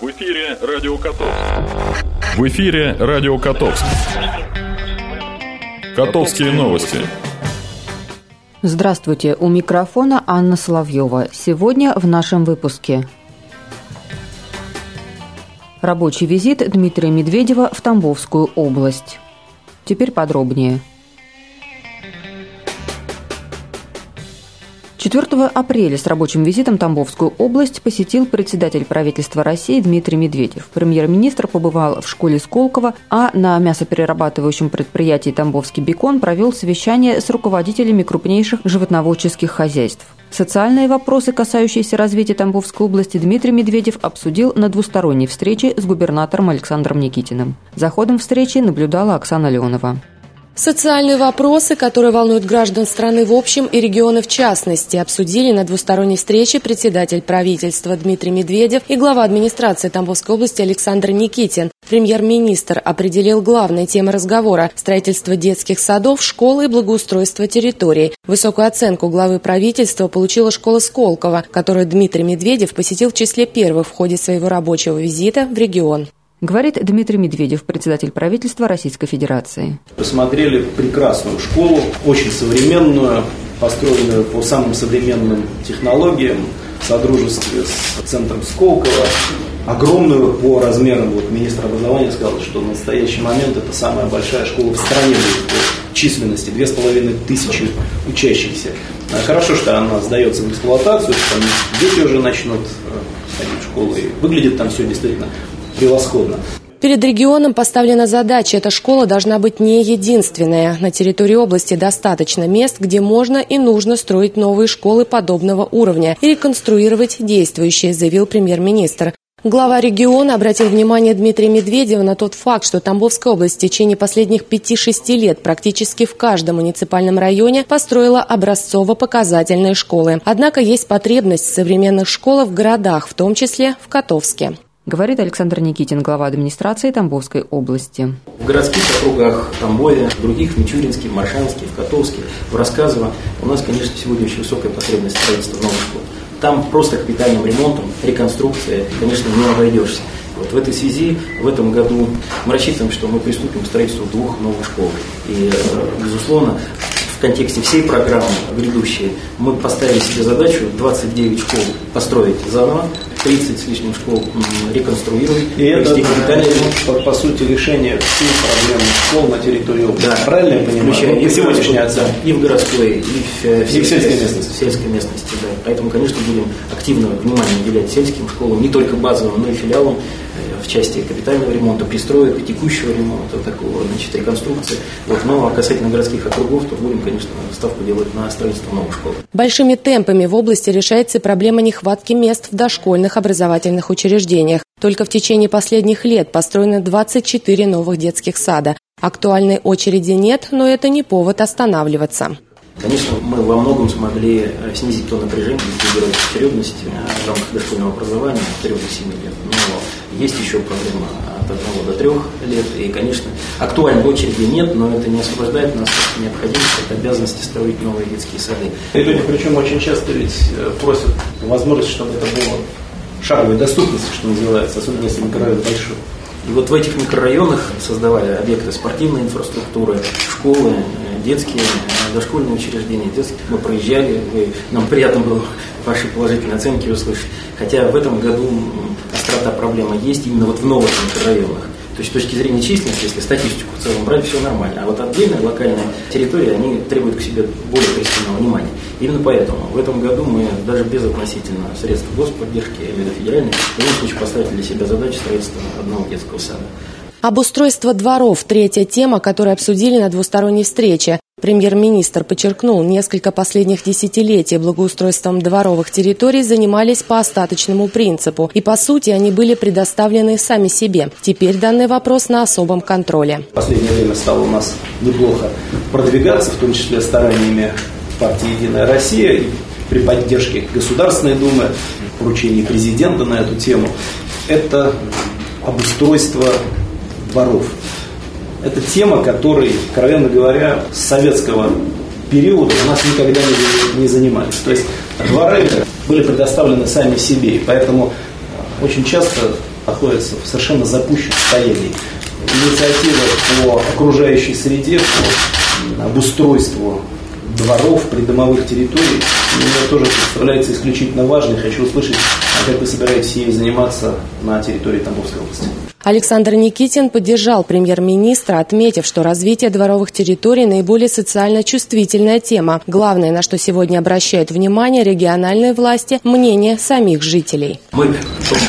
В эфире Радио Котовск. В эфире Радио Котовск. Котовские новости. Здравствуйте, у микрофона Анна Соловьева. Сегодня в нашем выпуске. Рабочий визит Дмитрия Медведева в Тамбовскую область. Теперь подробнее. 4 апреля с рабочим визитом Тамбовскую область посетил председатель правительства России Дмитрий Медведев. Премьер-министр побывал в школе Сколково, а на мясоперерабатывающем предприятии «Тамбовский бекон» провел совещание с руководителями крупнейших животноводческих хозяйств. Социальные вопросы, касающиеся развития Тамбовской области, Дмитрий Медведев обсудил на двусторонней встрече с губернатором Александром Никитиным. За ходом встречи наблюдала Оксана Леонова. Социальные вопросы, которые волнуют граждан страны в общем и регионы в частности, обсудили на двусторонней встрече председатель правительства Дмитрий Медведев и глава администрации Тамбовской области Александр Никитин. Премьер-министр определил главные темы разговора – строительство детских садов, школы и благоустройство территорий. Высокую оценку главы правительства получила школа Сколково, которую Дмитрий Медведев посетил в числе первых в ходе своего рабочего визита в регион. Говорит Дмитрий Медведев, председатель правительства Российской Федерации. Посмотрели прекрасную школу, очень современную, построенную по самым современным технологиям, в содружестве с центром Сколково. Огромную по размерам, вот министр образования сказал, что в настоящий момент это самая большая школа в стране по численности, две с половиной тысячи учащихся. Хорошо, что она сдается в эксплуатацию, что дети уже начнут э, ходить в школу, и выглядит там все действительно превосходно. Перед регионом поставлена задача. Эта школа должна быть не единственная. На территории области достаточно мест, где можно и нужно строить новые школы подобного уровня и реконструировать действующие, заявил премьер-министр. Глава региона обратил внимание Дмитрия Медведева на тот факт, что Тамбовская область в течение последних 5-6 лет практически в каждом муниципальном районе построила образцово-показательные школы. Однако есть потребность в современных школах в городах, в том числе в Котовске говорит Александр Никитин, глава администрации Тамбовской области. В городских округах Тамбове, других, Мичуринске, в Маршанске, в Котовске, в Рассказово у нас, конечно, сегодня очень высокая потребность строительства новых школ. Там просто капитальным ремонтом, реконструкцией, конечно, не обойдешься. Вот в этой связи в этом году мы рассчитываем, что мы приступим к строительству двух новых школ. И, э, безусловно, в контексте всей программы грядущей мы поставили себе задачу 29 школ построить заново, 30 с лишним школ реконструировать. И это, по, по сути, решение всех проблем школ на территории области. Да. Правильно я понимаю? Включая и сегодняшняя оценка. И в городской, и в, э, в, и в сельской местности. В сельской местности, да. Поэтому, конечно, будем активно внимание уделять сельским школам, не только базовым, но и филиалам э, в части капитального ремонта, пристроек, текущего ремонта, такого, значит, реконструкции. Вот. Но а касательно городских округов, то будем, конечно, ставку делать на строительство новых школ. Большими темпами в области решается проблема нехватки мест в дошкольных образовательных учреждениях. Только в течение последних лет построено 24 новых детских сада. Актуальной очереди нет, но это не повод останавливаться. Конечно, мы во многом смогли э, снизить то напряжение, регулировать очередность в рамках дошкольного образования от 3 до 7 лет. Но есть еще проблема от 1 до 3 лет. И, конечно, актуальной очереди нет, но это не освобождает нас от необходимости, от обязанности строить новые детские сады. И люди, причем очень часто ведь э, просят возможность, чтобы это было шаговой доступности, что называется, особенно если микрорайон большой. И вот в этих микрорайонах создавали объекты спортивной инфраструктуры, школы, детские, дошкольные учреждения. Детские. Мы проезжали, и нам приятно было ваши положительные оценки услышать. Хотя в этом году острота проблемы есть именно вот в новых микрорайонах. То есть с точки зрения численности, если статистику в целом брать, все нормально. А вот отдельные локальные территории, они требуют к себе более пристального внимания. Именно поэтому в этом году мы даже без относительно средств господдержки или федеральной, в любом случае поставили для себя задачу строительства одного детского сада. Обустройство дворов – третья тема, которую обсудили на двусторонней встрече. Премьер-министр подчеркнул, несколько последних десятилетий благоустройством дворовых территорий занимались по остаточному принципу, и по сути они были предоставлены сами себе. Теперь данный вопрос на особом контроле. В последнее время стало у нас неплохо продвигаться, в том числе стараниями партии «Единая Россия» при поддержке Государственной Думы, поручений президента на эту тему. Это обустройство дворов. Это тема, которой, откровенно говоря, с советского периода у нас никогда не, не занимались. То есть дворы были предоставлены сами себе, и поэтому очень часто находится в совершенно запущенном состоянии. Инициатива по окружающей среде, по обустройству дворов, придомовых территорий, мне тоже представляется исключительно важной. Хочу услышать, как вы собираетесь ей заниматься на территории Тамбовской области. Александр Никитин поддержал премьер-министра, отметив, что развитие дворовых территорий – наиболее социально чувствительная тема. Главное, на что сегодня обращают внимание региональные власти – мнение самих жителей. Мы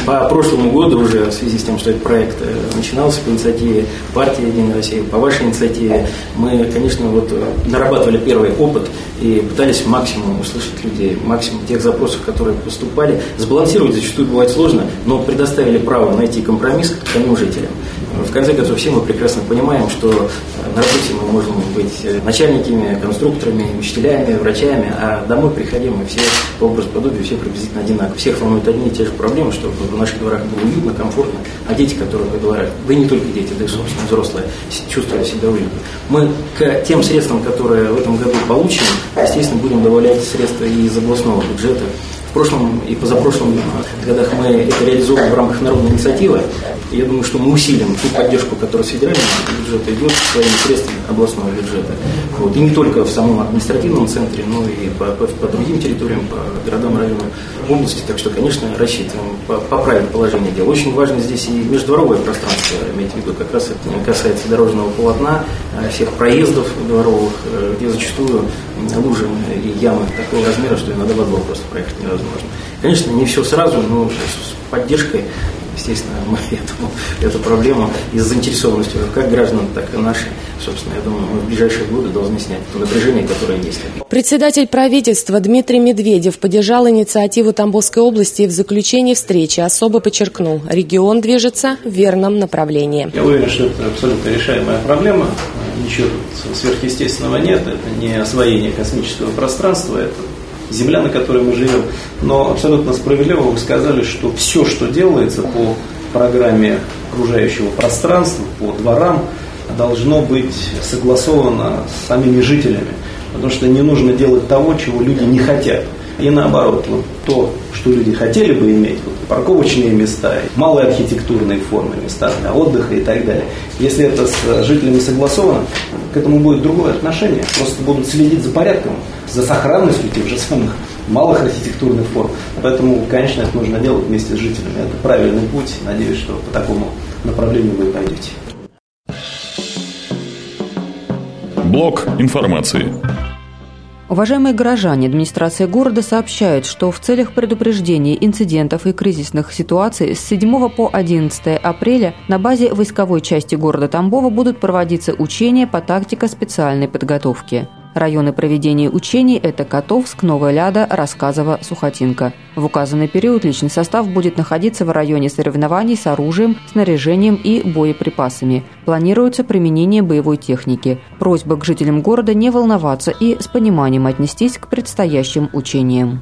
по прошлому году уже в связи с тем, что этот проект э, начинался по инициативе партии «Единая Россия», по вашей инициативе, мы, конечно, вот э, нарабатывали первый опыт и пытались максимум услышать людей, максимум тех запросов, которые поступали. Сбалансировать зачастую бывает сложно, но предоставили право найти компромисс, самим жителям. В конце концов, все мы прекрасно понимаем, что на работе мы можем быть начальниками, конструкторами, учителями, врачами, а домой приходим мы все по образу подобию, все приблизительно одинаково. Всех волнуют одни и те же проблемы, чтобы в наших дворах было уютно, комфортно, а дети, которые во дворах, да и не только дети, да и, собственно, взрослые, чувствуют себя уютно. Мы к тем средствам, которые в этом году получены, естественно, будем добавлять средства из областного бюджета, в прошлом и позапрошлом годах мы это реализовывали в рамках народной инициативы. Я думаю, что мы усилим ту поддержку, которая с федерального бюджета идет своими средствами областного бюджета. Вот. И не только в самом административном центре, но и по, по, по другим территориям, по городам, районам области. Так что, конечно, рассчитываем поправить положение дел. Очень важно здесь и междворовое пространство, иметь в виду, как раз это касается дорожного полотна, э, всех проездов дворовых, э, где зачастую лужи и ямы такого размера, что иногда во двор просто проехать невозможно. Конечно, не все сразу, но с поддержкой естественно, мы эту, эту проблему из заинтересованности как граждан, так и нашей, собственно, я думаю, мы в ближайшие годы должны снять то напряжение, которое есть. Председатель правительства Дмитрий Медведев поддержал инициативу Тамбовской области и в заключении встречи особо подчеркнул, регион движется в верном направлении. Я уверен, что это абсолютно решаемая проблема. Ничего тут сверхъестественного нет. Это не освоение космического пространства, это земля, на которой мы живем. Но абсолютно справедливо вы сказали, что все, что делается по программе окружающего пространства, по дворам, должно быть согласовано с самими жителями. Потому что не нужно делать того, чего люди не хотят. И наоборот, вот то, что люди хотели бы иметь, вот парковочные места, малые архитектурные формы, места для отдыха и так далее. Если это с жителями согласовано, к этому будет другое отношение. Просто будут следить за порядком, за сохранностью тех же самых малых архитектурных форм. Поэтому, конечно, это нужно делать вместе с жителями. Это правильный путь. Надеюсь, что по такому направлению вы пойдете. Блок информации. Уважаемые горожане, администрация города сообщает, что в целях предупреждения инцидентов и кризисных ситуаций с 7 по 11 апреля на базе войсковой части города Тамбова будут проводиться учения по тактико специальной подготовки. Районы проведения учений – это Котовск, Новая Ляда, Рассказово, Сухотинка. В указанный период личный состав будет находиться в районе соревнований с оружием, снаряжением и боеприпасами. Планируется применение боевой техники. Просьба к жителям города не волноваться и с пониманием отнестись к предстоящим учениям.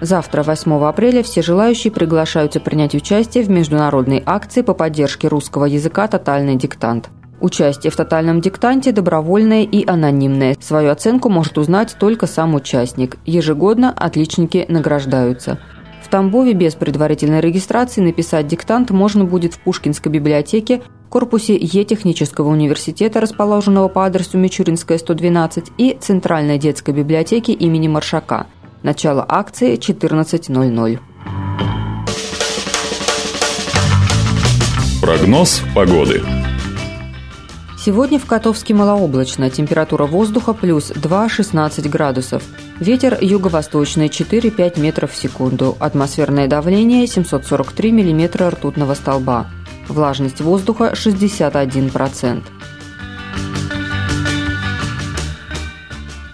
Завтра, 8 апреля, все желающие приглашаются принять участие в международной акции по поддержке русского языка «Тотальный диктант». Участие в тотальном диктанте добровольное и анонимное. Свою оценку может узнать только сам участник. Ежегодно отличники награждаются. В Тамбове без предварительной регистрации написать диктант можно будет в Пушкинской библиотеке, корпусе Е-технического университета, расположенного по адресу Мичуринская, 112, и Центральной детской библиотеки имени Маршака. Начало акции 14.00. Прогноз погоды. Сегодня в Котовске малооблачно, температура воздуха плюс 2-16 градусов. Ветер юго-восточный 4-5 метров в секунду. Атмосферное давление 743 миллиметра ртутного столба. Влажность воздуха 61%.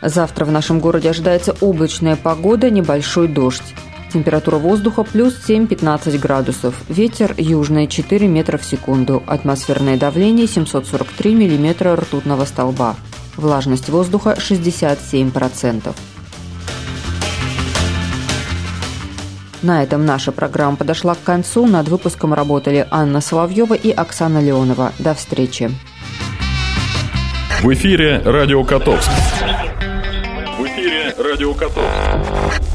Завтра в нашем городе ожидается облачная погода, небольшой дождь. Температура воздуха плюс 7-15 градусов. Ветер южный 4 метра в секунду. Атмосферное давление 743 миллиметра ртутного столба. Влажность воздуха 67%. На этом наша программа подошла к концу. Над выпуском работали Анна Соловьева и Оксана Леонова. До встречи. В эфире «Радио Котовск». В эфире «Радио Котовск».